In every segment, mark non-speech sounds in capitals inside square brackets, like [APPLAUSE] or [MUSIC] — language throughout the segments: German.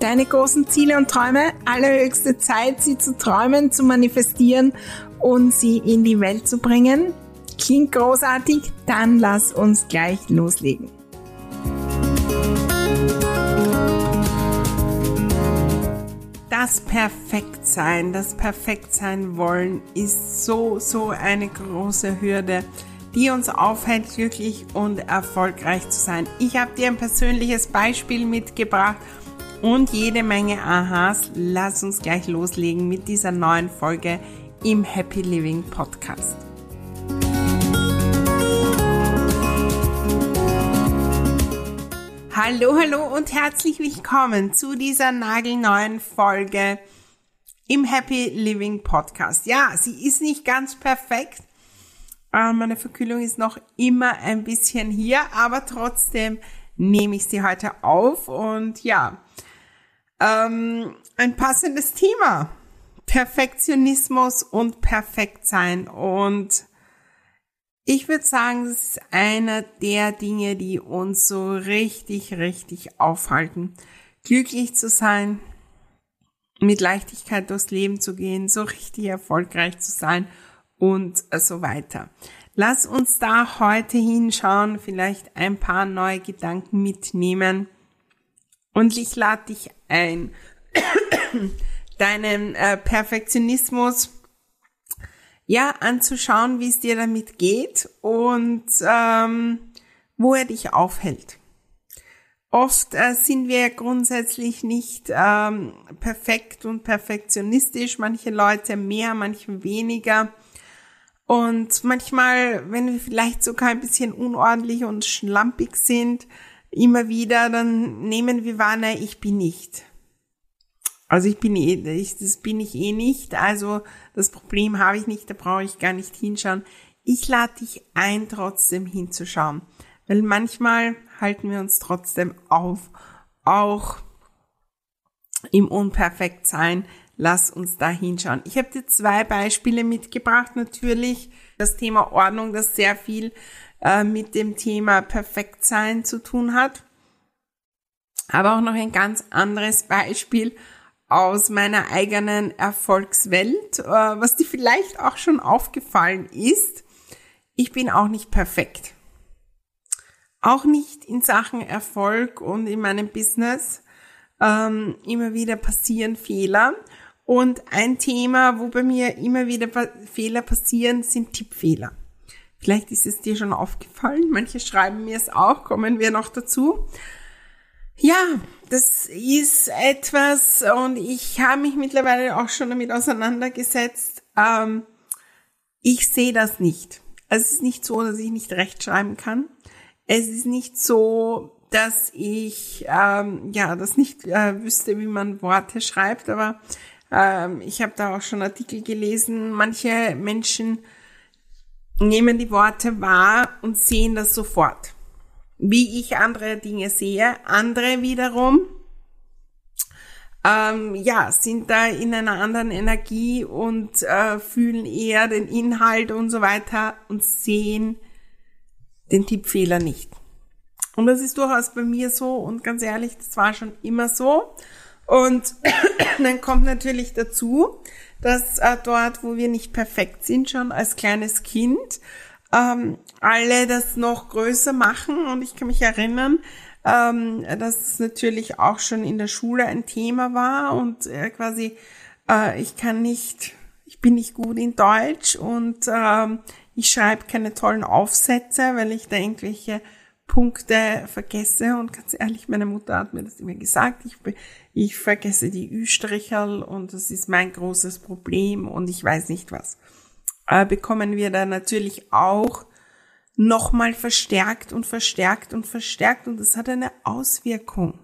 deine großen Ziele und Träume. Allerhöchste Zeit, sie zu träumen, zu manifestieren und sie in die Welt zu bringen. Klingt großartig? Dann lass uns gleich loslegen. Das Perfektsein, das Perfektsein wollen ist so, so eine große Hürde, die uns aufhält, glücklich und erfolgreich zu sein. Ich habe dir ein persönliches Beispiel mitgebracht und jede Menge Aha's. Lass uns gleich loslegen mit dieser neuen Folge im Happy Living Podcast. Hallo, hallo und herzlich willkommen zu dieser nagelneuen Folge im Happy Living Podcast. Ja, sie ist nicht ganz perfekt. Äh, meine Verkühlung ist noch immer ein bisschen hier, aber trotzdem nehme ich sie heute auf und ja, ähm, ein passendes Thema. Perfektionismus und Perfektsein. Und ich würde sagen, das ist einer der Dinge, die uns so richtig, richtig aufhalten. Glücklich zu sein, mit Leichtigkeit durchs Leben zu gehen, so richtig erfolgreich zu sein und so weiter. Lass uns da heute hinschauen, vielleicht ein paar neue Gedanken mitnehmen und ich lade dich ein, [COUGHS] deinen äh, Perfektionismus ja anzuschauen, wie es dir damit geht und ähm, wo er dich aufhält. Oft äh, sind wir grundsätzlich nicht ähm, perfekt und perfektionistisch, manche Leute mehr, manche weniger. Und manchmal, wenn wir vielleicht sogar ein bisschen unordentlich und schlampig sind, immer wieder, dann nehmen wir wahr, nein, ich bin nicht. Also ich bin eh, ich, das bin ich eh nicht. Also das Problem habe ich nicht, da brauche ich gar nicht hinschauen. Ich lade dich ein, trotzdem hinzuschauen. Weil manchmal halten wir uns trotzdem auf, auch im Unperfektsein. Lass uns da hinschauen. Ich habe dir zwei Beispiele mitgebracht. Natürlich das Thema Ordnung, das sehr viel äh, mit dem Thema Perfektsein zu tun hat. Aber auch noch ein ganz anderes Beispiel aus meiner eigenen Erfolgswelt, äh, was dir vielleicht auch schon aufgefallen ist. Ich bin auch nicht perfekt. Auch nicht in Sachen Erfolg und in meinem Business. Ähm, immer wieder passieren Fehler. Und ein Thema, wo bei mir immer wieder Fehler passieren, sind Tippfehler. Vielleicht ist es dir schon aufgefallen. Manche schreiben mir es auch, kommen wir noch dazu. Ja, das ist etwas und ich habe mich mittlerweile auch schon damit auseinandergesetzt. Ähm, ich sehe das nicht. Also es ist nicht so, dass ich nicht rechtschreiben kann. Es ist nicht so, dass ich ähm, ja das nicht äh, wüsste, wie man Worte schreibt, aber ähm, ich habe da auch schon Artikel gelesen. Manche Menschen nehmen die Worte wahr und sehen das sofort. Wie ich andere Dinge sehe. Andere wiederum, ähm, ja, sind da in einer anderen Energie und äh, fühlen eher den Inhalt und so weiter und sehen den Tippfehler nicht. Und das ist durchaus bei mir so und ganz ehrlich, das war schon immer so. Und [CLEARS THROAT] dann kommt natürlich dazu, dass äh, dort, wo wir nicht perfekt sind, schon als kleines Kind, ähm, alle das noch größer machen. Und ich kann mich erinnern, ähm, dass es natürlich auch schon in der Schule ein Thema war und äh, quasi äh, ich kann nicht, ich bin nicht gut in Deutsch und ähm, ich schreibe keine tollen Aufsätze, weil ich da irgendwelche Punkte vergesse und ganz ehrlich, meine Mutter hat mir das immer gesagt, ich, ich vergesse die Ü-Stricherl und das ist mein großes Problem und ich weiß nicht was. Äh, bekommen wir da natürlich auch nochmal verstärkt und verstärkt und verstärkt und das hat eine Auswirkung.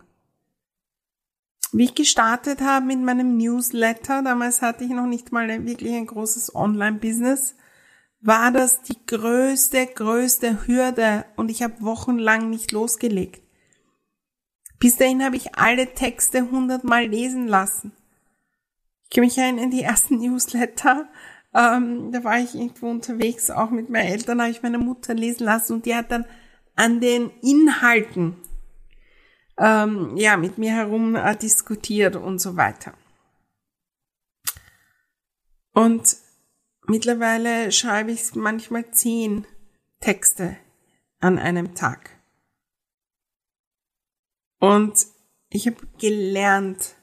Wie ich gestartet habe mit meinem Newsletter, damals hatte ich noch nicht mal wirklich ein großes Online-Business, war das die größte, größte Hürde und ich habe wochenlang nicht losgelegt. Bis dahin habe ich alle Texte hundertmal lesen lassen. Ich kann mich erinnern, die ersten [LAUGHS] Newsletter, ähm, da war ich irgendwo unterwegs, auch mit meinen Eltern, habe ich meine Mutter lesen lassen und die hat dann an den Inhalten ähm, ja mit mir herum äh, diskutiert und so weiter. Und Mittlerweile schreibe ich manchmal zehn Texte an einem Tag. Und ich habe gelernt,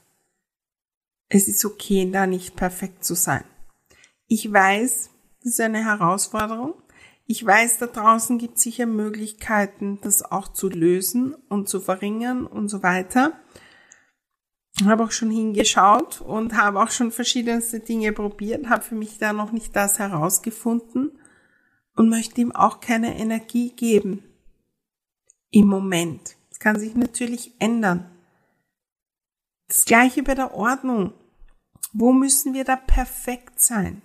es ist okay, da nicht perfekt zu sein. Ich weiß, das ist eine Herausforderung. Ich weiß, da draußen gibt es sicher Möglichkeiten, das auch zu lösen und zu verringern und so weiter habe auch schon hingeschaut und habe auch schon verschiedenste Dinge probiert, habe für mich da noch nicht das herausgefunden und möchte ihm auch keine Energie geben. Im Moment. Das kann sich natürlich ändern. Das gleiche bei der Ordnung. Wo müssen wir da perfekt sein?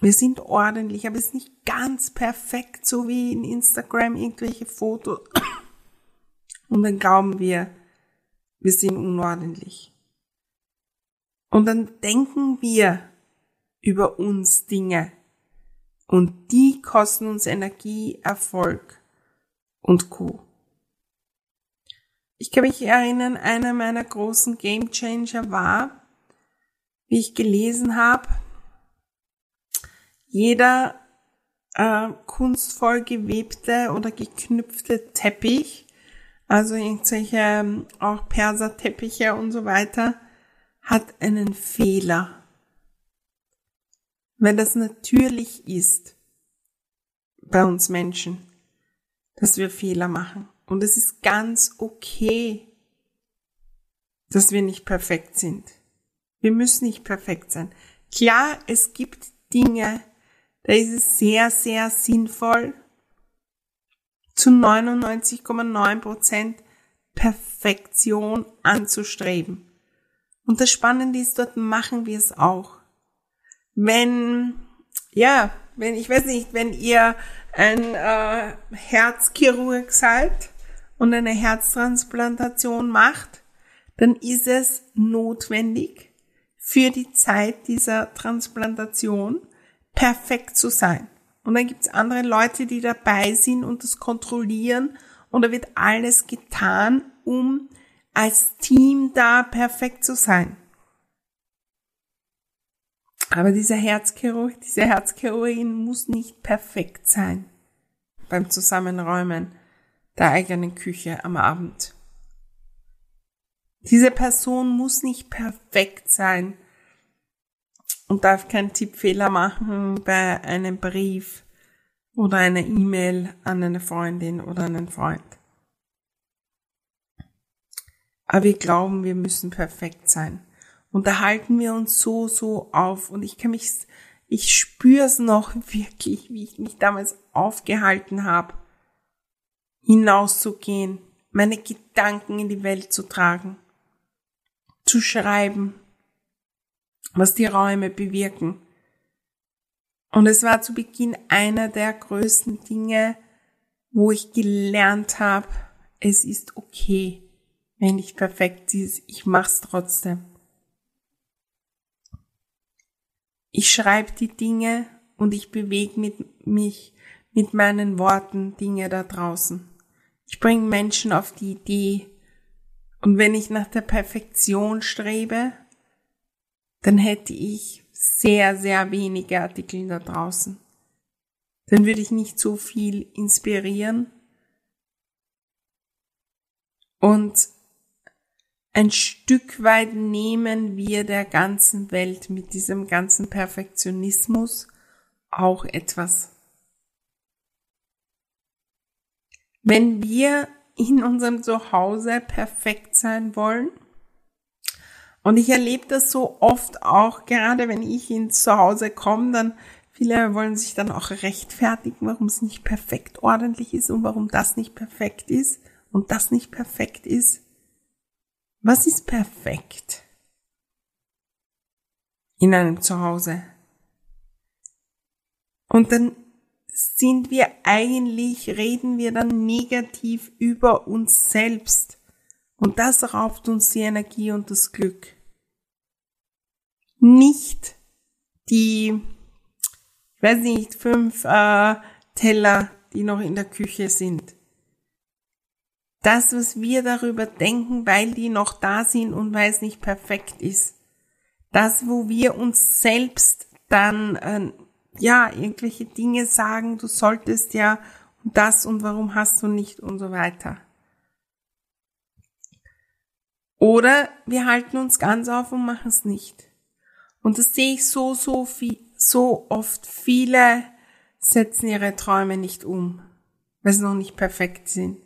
Wir sind ordentlich, aber es ist nicht ganz perfekt, so wie in Instagram irgendwelche Fotos. [COUGHS] Und dann glauben wir, wir sind unordentlich. Und dann denken wir über uns Dinge. Und die kosten uns Energie, Erfolg und Co. Ich kann mich erinnern, einer meiner großen Game Changer war, wie ich gelesen habe, jeder äh, kunstvoll gewebte oder geknüpfte Teppich also irgendwelche ähm, auch Perserteppiche und so weiter, hat einen Fehler. Weil das natürlich ist bei uns Menschen, dass wir Fehler machen. Und es ist ganz okay, dass wir nicht perfekt sind. Wir müssen nicht perfekt sein. Klar, es gibt Dinge, da ist es sehr, sehr sinnvoll, zu 99,9 Prozent Perfektion anzustreben. Und das Spannende ist, dort machen wir es auch. Wenn, ja, wenn, ich weiß nicht, wenn ihr ein äh, Herzchirurg seid und eine Herztransplantation macht, dann ist es notwendig, für die Zeit dieser Transplantation perfekt zu sein. Und dann gibt's andere Leute, die dabei sind und das kontrollieren. Und da wird alles getan, um als Team da perfekt zu sein. Aber dieser Herzchirurg, diese Herzchirurgin muss nicht perfekt sein beim Zusammenräumen der eigenen Küche am Abend. Diese Person muss nicht perfekt sein und darf keinen Tippfehler machen bei einem Brief oder einer E-Mail an eine Freundin oder einen Freund. Aber wir glauben, wir müssen perfekt sein. Und da halten wir uns so, so auf. Und ich kann mich, ich spüre es noch wirklich, wie ich mich damals aufgehalten habe, hinauszugehen, meine Gedanken in die Welt zu tragen, zu schreiben, was die Räume bewirken. Und es war zu Beginn einer der größten Dinge, wo ich gelernt habe, es ist okay, wenn nicht perfekt ist, ich mach's trotzdem. Ich schreibe die Dinge und ich bewege mit mich mit meinen Worten Dinge da draußen. Ich bringe Menschen auf die Idee. Und wenn ich nach der Perfektion strebe, dann hätte ich sehr, sehr wenige Artikel da draußen. Dann würde ich nicht so viel inspirieren Und ein Stück weit nehmen wir der ganzen Welt mit diesem ganzen Perfektionismus auch etwas. Wenn wir in unserem Zuhause perfekt sein wollen, und ich erlebe das so oft auch, gerade wenn ich ins Zuhause komme, dann viele wollen sich dann auch rechtfertigen, warum es nicht perfekt ordentlich ist und warum das nicht perfekt ist und das nicht perfekt ist. Was ist perfekt in einem Zuhause? Und dann sind wir eigentlich, reden wir dann negativ über uns selbst. Und das raubt uns die Energie und das Glück. Nicht die, ich weiß nicht, fünf äh, Teller, die noch in der Küche sind. Das, was wir darüber denken, weil die noch da sind und weil es nicht perfekt ist. Das, wo wir uns selbst dann äh, ja, irgendwelche Dinge sagen, du solltest ja und das und warum hast du nicht und so weiter. Oder wir halten uns ganz auf und machen es nicht. Und das sehe ich so, so viel, so oft. Viele setzen ihre Träume nicht um, weil sie noch nicht perfekt sind.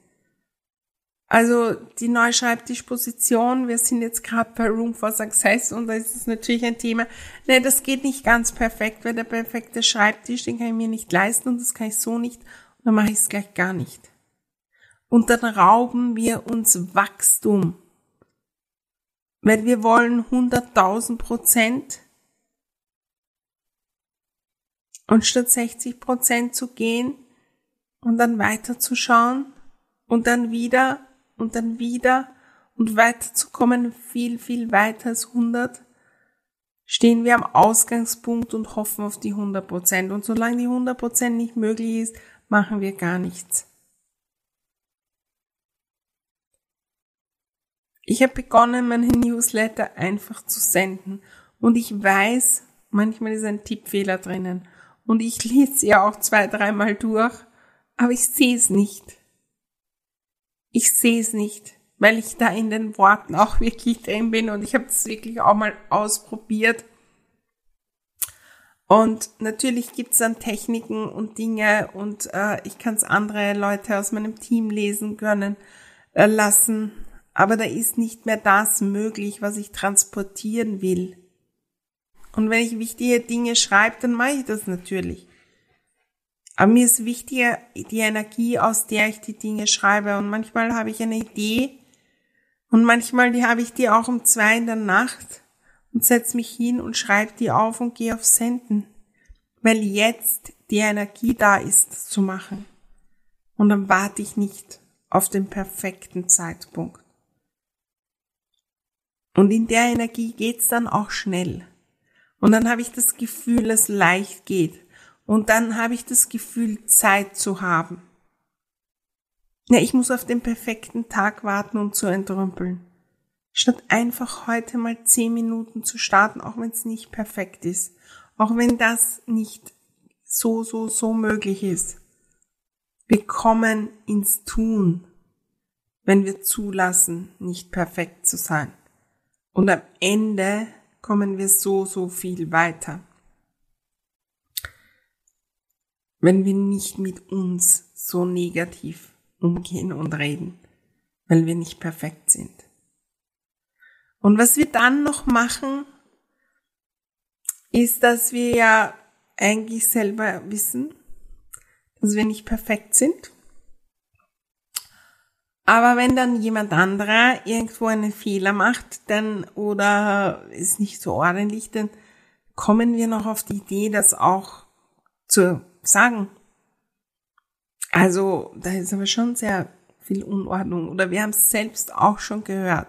Also die neue Schreibtischposition, wir sind jetzt gerade bei Room for Success und da ist es natürlich ein Thema. Ne, das geht nicht ganz perfekt, weil der perfekte Schreibtisch, den kann ich mir nicht leisten und das kann ich so nicht und dann mache ich es gleich gar nicht. Und dann rauben wir uns Wachstum. Weil wir wollen 100.000 Prozent und statt 60 Prozent zu gehen und dann weiterzuschauen und dann wieder und dann wieder und weiterzukommen, viel, viel weiter als 100, stehen wir am Ausgangspunkt und hoffen auf die 100 Prozent. Und solange die 100 Prozent nicht möglich ist, machen wir gar nichts. Ich habe begonnen, meine Newsletter einfach zu senden. Und ich weiß, manchmal ist ein Tippfehler drinnen. Und ich lese sie auch zwei, dreimal durch, aber ich sehe es nicht ich sehe es nicht, weil ich da in den Worten auch [LAUGHS] wirklich drin bin und ich habe es wirklich auch mal ausprobiert. Und natürlich gibt's dann Techniken und Dinge und äh, ich kann es andere Leute aus meinem Team lesen können äh, lassen, aber da ist nicht mehr das möglich, was ich transportieren will. Und wenn ich wichtige Dinge schreibe, dann mache ich das natürlich. Aber mir ist wichtiger die Energie, aus der ich die Dinge schreibe. Und manchmal habe ich eine Idee und manchmal die habe ich die auch um zwei in der Nacht und setze mich hin und schreibe die auf und gehe auf Senden. Weil jetzt die Energie da ist, zu machen. Und dann warte ich nicht auf den perfekten Zeitpunkt. Und in der Energie geht's dann auch schnell. Und dann habe ich das Gefühl, es leicht geht. Und dann habe ich das Gefühl, Zeit zu haben. Ja, ich muss auf den perfekten Tag warten, um zu entrümpeln. Statt einfach heute mal zehn Minuten zu starten, auch wenn es nicht perfekt ist. Auch wenn das nicht so, so, so möglich ist. Wir kommen ins Tun, wenn wir zulassen, nicht perfekt zu sein. Und am Ende kommen wir so, so viel weiter wenn wir nicht mit uns so negativ umgehen und reden, weil wir nicht perfekt sind. Und was wir dann noch machen, ist, dass wir ja eigentlich selber wissen, dass wir nicht perfekt sind. Aber wenn dann jemand anderer irgendwo einen Fehler macht, dann oder ist nicht so ordentlich, dann kommen wir noch auf die Idee, das auch zu sagen. Also, da ist aber schon sehr viel Unordnung. Oder wir haben es selbst auch schon gehört.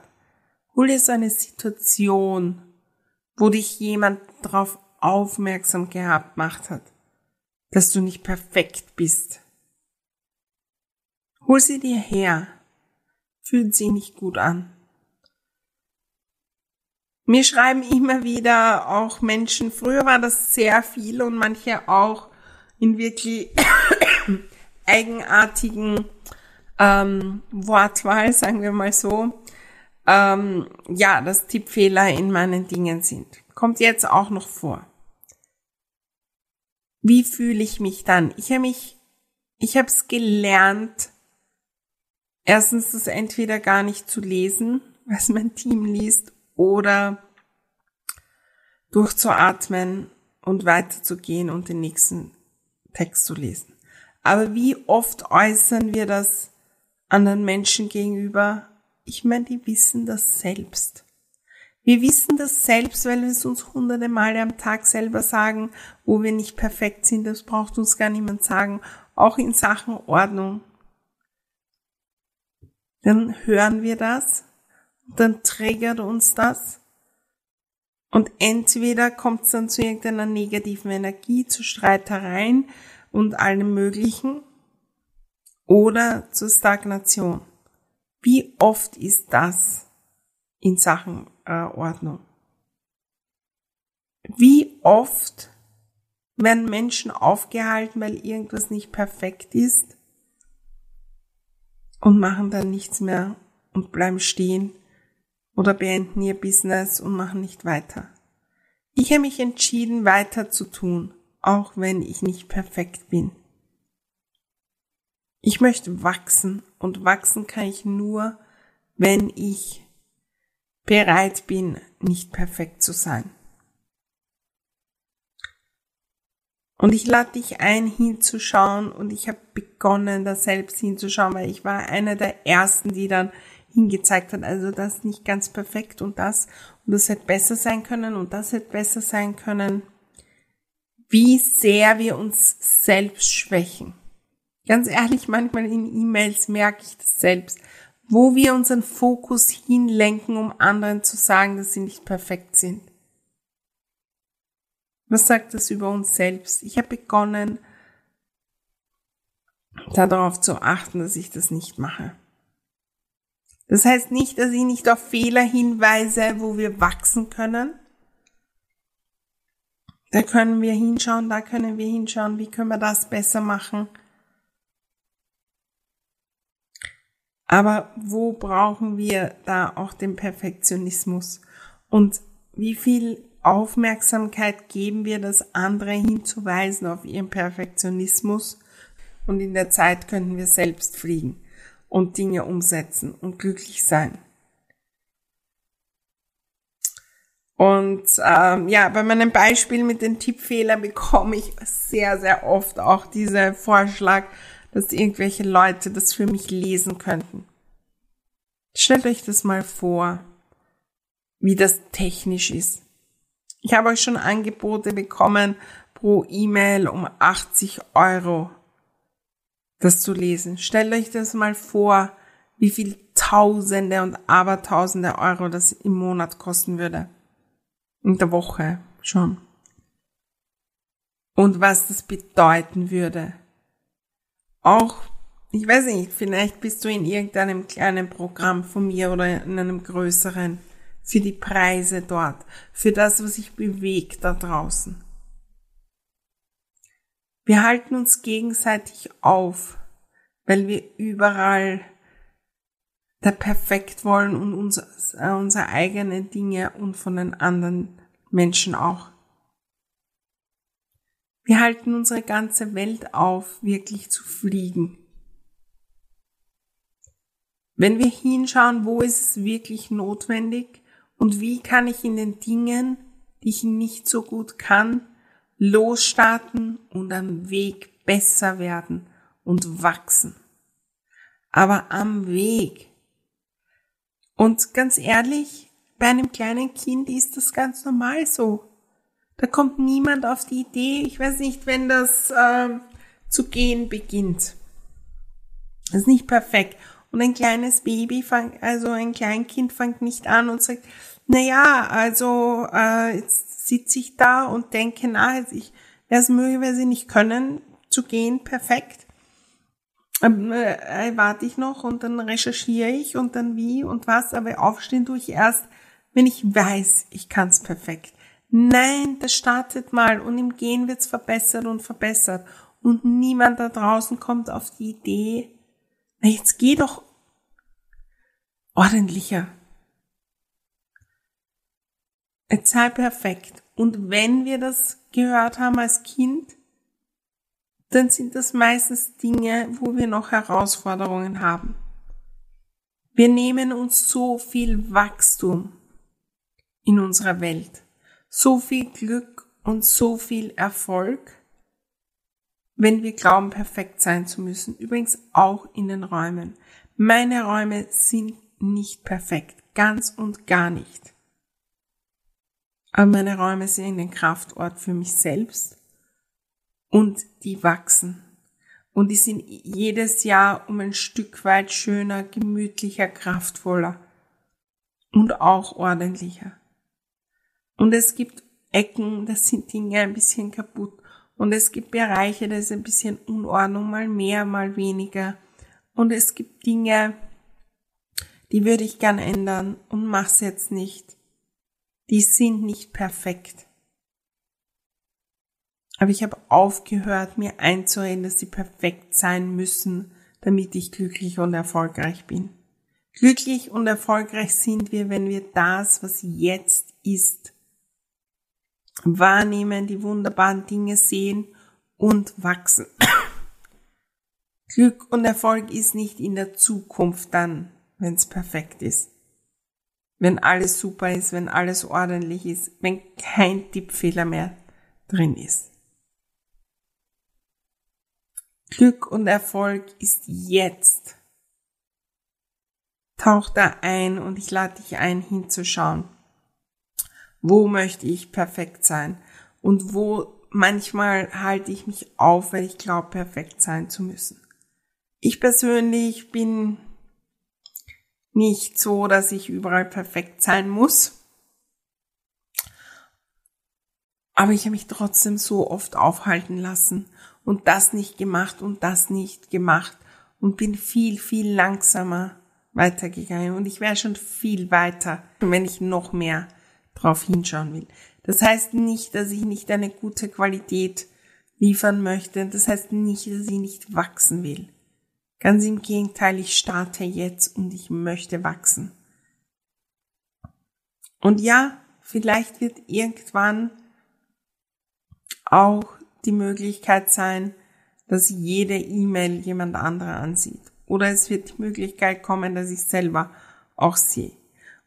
Hol dir so eine Situation, wo dich jemand darauf aufmerksam gehabt macht hat, dass du nicht perfekt bist. Hol sie dir her. Fühlt sie nicht gut an. Mir schreiben immer wieder auch Menschen, früher war das sehr viel und manche auch in wirklich [COUGHS] eigenartigen ähm, Wortwahl, sagen wir mal so, ähm, ja, dass Tippfehler in meinen Dingen sind. Kommt jetzt auch noch vor. Wie fühle ich mich dann? Ich habe mich, ich habe es gelernt, erstens das entweder gar nicht zu lesen, was mein Team liest, oder durchzuatmen und weiterzugehen und den nächsten Text zu lesen. Aber wie oft äußern wir das anderen Menschen gegenüber? Ich meine, die wissen das selbst. Wir wissen das selbst, weil wir es uns hunderte Male am Tag selber sagen, wo wir nicht perfekt sind. Das braucht uns gar niemand sagen. Auch in Sachen Ordnung. Dann hören wir das, dann triggert uns das und entweder kommt es dann zu irgendeiner negativen Energie, zu Streitereien und allem Möglichen oder zur Stagnation. Wie oft ist das in Sachen äh, Ordnung? Wie oft werden Menschen aufgehalten, weil irgendwas nicht perfekt ist und machen dann nichts mehr und bleiben stehen oder beenden ihr Business und machen nicht weiter. Ich habe mich entschieden, weiter zu tun, auch wenn ich nicht perfekt bin. Ich möchte wachsen und wachsen kann ich nur, wenn ich bereit bin, nicht perfekt zu sein. Und ich lade dich ein, hinzuschauen und ich habe begonnen, da selbst hinzuschauen, weil ich war einer der ersten, die dann hingezeigt hat. Also das nicht ganz perfekt und das und das hätte besser sein können und das hätte besser sein können. Wie sehr wir uns selbst schwächen. Ganz ehrlich, manchmal in E-Mails merke ich das selbst, wo wir unseren Fokus hinlenken, um anderen zu sagen, dass sie nicht perfekt sind. Was sagt das über uns selbst? Ich habe begonnen, darauf zu achten, dass ich das nicht mache. Das heißt nicht, dass ich nicht auf Fehler hinweise, wo wir wachsen können. Da können wir hinschauen, da können wir hinschauen, wie können wir das besser machen. Aber wo brauchen wir da auch den Perfektionismus? Und wie viel Aufmerksamkeit geben wir das andere hinzuweisen auf ihren Perfektionismus? Und in der Zeit könnten wir selbst fliegen und Dinge umsetzen und glücklich sein. Und ähm, ja, bei meinem Beispiel mit den Tippfehlern bekomme ich sehr, sehr oft auch diese Vorschlag, dass irgendwelche Leute das für mich lesen könnten. Stellt euch das mal vor, wie das technisch ist. Ich habe euch schon Angebote bekommen pro E-Mail um 80 Euro das zu lesen. Stellt euch das mal vor, wie viel Tausende und Abertausende Euro das im Monat kosten würde. In der Woche schon. Und was das bedeuten würde. Auch, ich weiß nicht, vielleicht bist du in irgendeinem kleinen Programm von mir oder in einem größeren für die Preise dort, für das, was sich bewegt da draußen. Wir halten uns gegenseitig auf, weil wir überall da perfekt wollen und uns, äh, unsere eigenen Dinge und von den anderen Menschen auch. Wir halten unsere ganze Welt auf, wirklich zu fliegen. Wenn wir hinschauen, wo ist es wirklich notwendig und wie kann ich in den Dingen, die ich nicht so gut kann, losstarten und am Weg besser werden und wachsen. Aber am Weg. Und ganz ehrlich, bei einem kleinen Kind ist das ganz normal so. Da kommt niemand auf die Idee, ich weiß nicht, wenn das äh, zu gehen beginnt. Das ist nicht perfekt. Und ein kleines Baby fängt, also ein Kleinkind fängt nicht an und sagt, na ja, also äh, jetzt sitze ich da und denke, na, ich werde es möglicherweise nicht können, zu gehen, perfekt. Ähm, äh, warte ich noch und dann recherchiere ich und dann wie und was, aber aufstehen tue ich erst, wenn ich weiß, ich kann es perfekt. Nein, das startet mal und im Gehen wird's verbessert und verbessert und niemand da draußen kommt auf die Idee, Na, jetzt geh doch ordentlicher. Jetzt sei perfekt. Und wenn wir das gehört haben als Kind, dann sind das meistens Dinge, wo wir noch Herausforderungen haben. Wir nehmen uns so viel Wachstum in unserer Welt, so viel Glück und so viel Erfolg, wenn wir glauben, perfekt sein zu müssen. Übrigens auch in den Räumen. Meine Räume sind nicht perfekt, ganz und gar nicht. Aber meine Räume sind ein Kraftort für mich selbst und die wachsen. Und die sind jedes Jahr um ein Stück weit schöner, gemütlicher, kraftvoller und auch ordentlicher. Und es gibt Ecken, da sind Dinge ein bisschen kaputt. Und es gibt Bereiche, da ist ein bisschen Unordnung, mal mehr, mal weniger. Und es gibt Dinge, die würde ich gern ändern und mach's jetzt nicht. Die sind nicht perfekt. Aber ich habe aufgehört, mir einzureden, dass sie perfekt sein müssen, damit ich glücklich und erfolgreich bin. Glücklich und erfolgreich sind wir, wenn wir das, was jetzt ist, wahrnehmen, die wunderbaren Dinge sehen und wachsen. [COUGHS] Glück und Erfolg ist nicht in der Zukunft dann, wenn es perfekt ist. Wenn alles super ist, wenn alles ordentlich ist, wenn kein Tippfehler mehr drin ist. Glück und Erfolg ist jetzt. Tauch da ein und ich lade dich ein, hinzuschauen. Wo möchte ich perfekt sein? Und wo manchmal halte ich mich auf, weil ich glaube, perfekt sein zu müssen. Ich persönlich bin nicht so, dass ich überall perfekt sein muss. Aber ich habe mich trotzdem so oft aufhalten lassen und das nicht gemacht und das nicht gemacht und bin viel, viel langsamer weitergegangen und ich wäre schon viel weiter, wenn ich noch mehr drauf hinschauen will. Das heißt nicht, dass ich nicht eine gute Qualität liefern möchte. Das heißt nicht, dass ich nicht wachsen will. Ganz im Gegenteil, ich starte jetzt und ich möchte wachsen. Und ja, vielleicht wird irgendwann auch die Möglichkeit sein, dass jede E-Mail jemand anderer ansieht. Oder es wird die Möglichkeit kommen, dass ich selber auch sehe.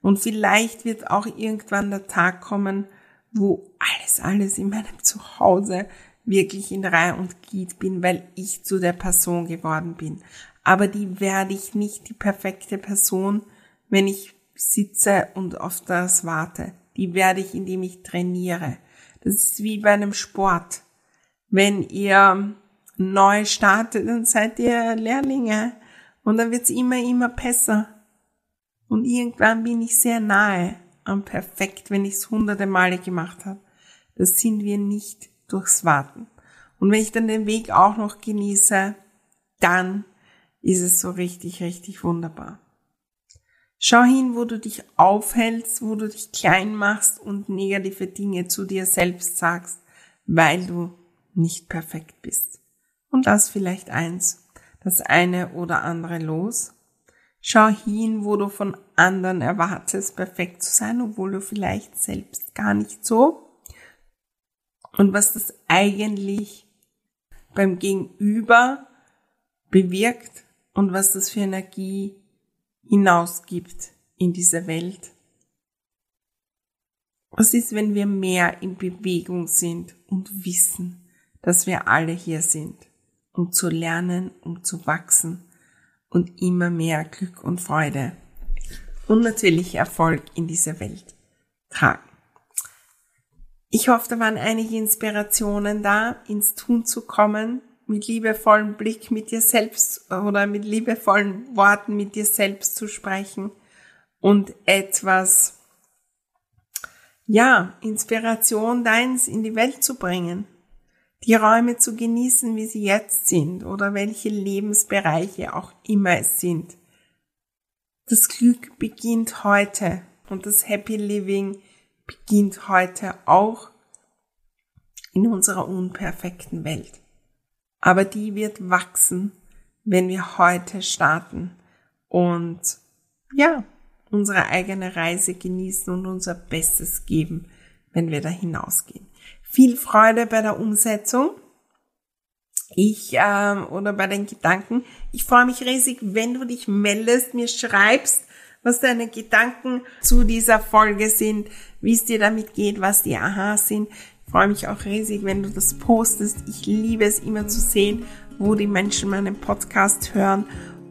Und vielleicht wird auch irgendwann der Tag kommen, wo alles, alles in meinem Zuhause wirklich in Reihe und Glied bin, weil ich zu der Person geworden bin. Aber die werde ich nicht die perfekte Person, wenn ich sitze und auf das warte. Die werde ich, indem ich trainiere. Das ist wie bei einem Sport. Wenn ihr neu startet, dann seid ihr Lehrlinge und dann wird's immer, immer besser. Und irgendwann bin ich sehr nahe am Perfekt, wenn ich es hunderte Male gemacht habe. Das sind wir nicht durchs Warten. Und wenn ich dann den Weg auch noch genieße, dann ist es so richtig, richtig wunderbar. Schau hin, wo du dich aufhältst, wo du dich klein machst und negative Dinge zu dir selbst sagst, weil du nicht perfekt bist. Und lass vielleicht eins, das eine oder andere los. Schau hin, wo du von anderen erwartest, perfekt zu sein, obwohl du vielleicht selbst gar nicht so. Und was das eigentlich beim Gegenüber bewirkt und was das für Energie hinausgibt in diese Welt. Was ist, wenn wir mehr in Bewegung sind und wissen, dass wir alle hier sind, um zu lernen, um zu wachsen und immer mehr Glück und Freude und natürlich Erfolg in diese Welt tragen. Ich hoffe, da waren einige Inspirationen da, ins Tun zu kommen, mit liebevollem Blick mit dir selbst oder mit liebevollen Worten mit dir selbst zu sprechen und etwas, ja, Inspiration deins in die Welt zu bringen die Räume zu genießen, wie sie jetzt sind oder welche Lebensbereiche auch immer es sind. Das Glück beginnt heute und das Happy Living beginnt heute auch in unserer unperfekten Welt. Aber die wird wachsen, wenn wir heute starten und ja, unsere eigene Reise genießen und unser Bestes geben, wenn wir da hinausgehen. Viel Freude bei der Umsetzung. Ich ähm, oder bei den Gedanken. Ich freue mich riesig, wenn du dich meldest, mir schreibst, was deine Gedanken zu dieser Folge sind, wie es dir damit geht, was die Aha sind. Ich freue mich auch riesig, wenn du das postest. Ich liebe es immer zu sehen, wo die Menschen meinen Podcast hören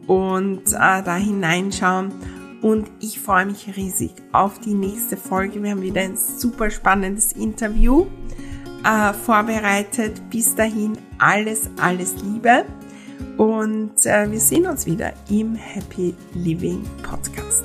und äh, da hineinschauen. Und ich freue mich riesig auf die nächste Folge. Wir haben wieder ein super spannendes Interview äh, vorbereitet. Bis dahin alles, alles Liebe. Und äh, wir sehen uns wieder im Happy Living Podcast.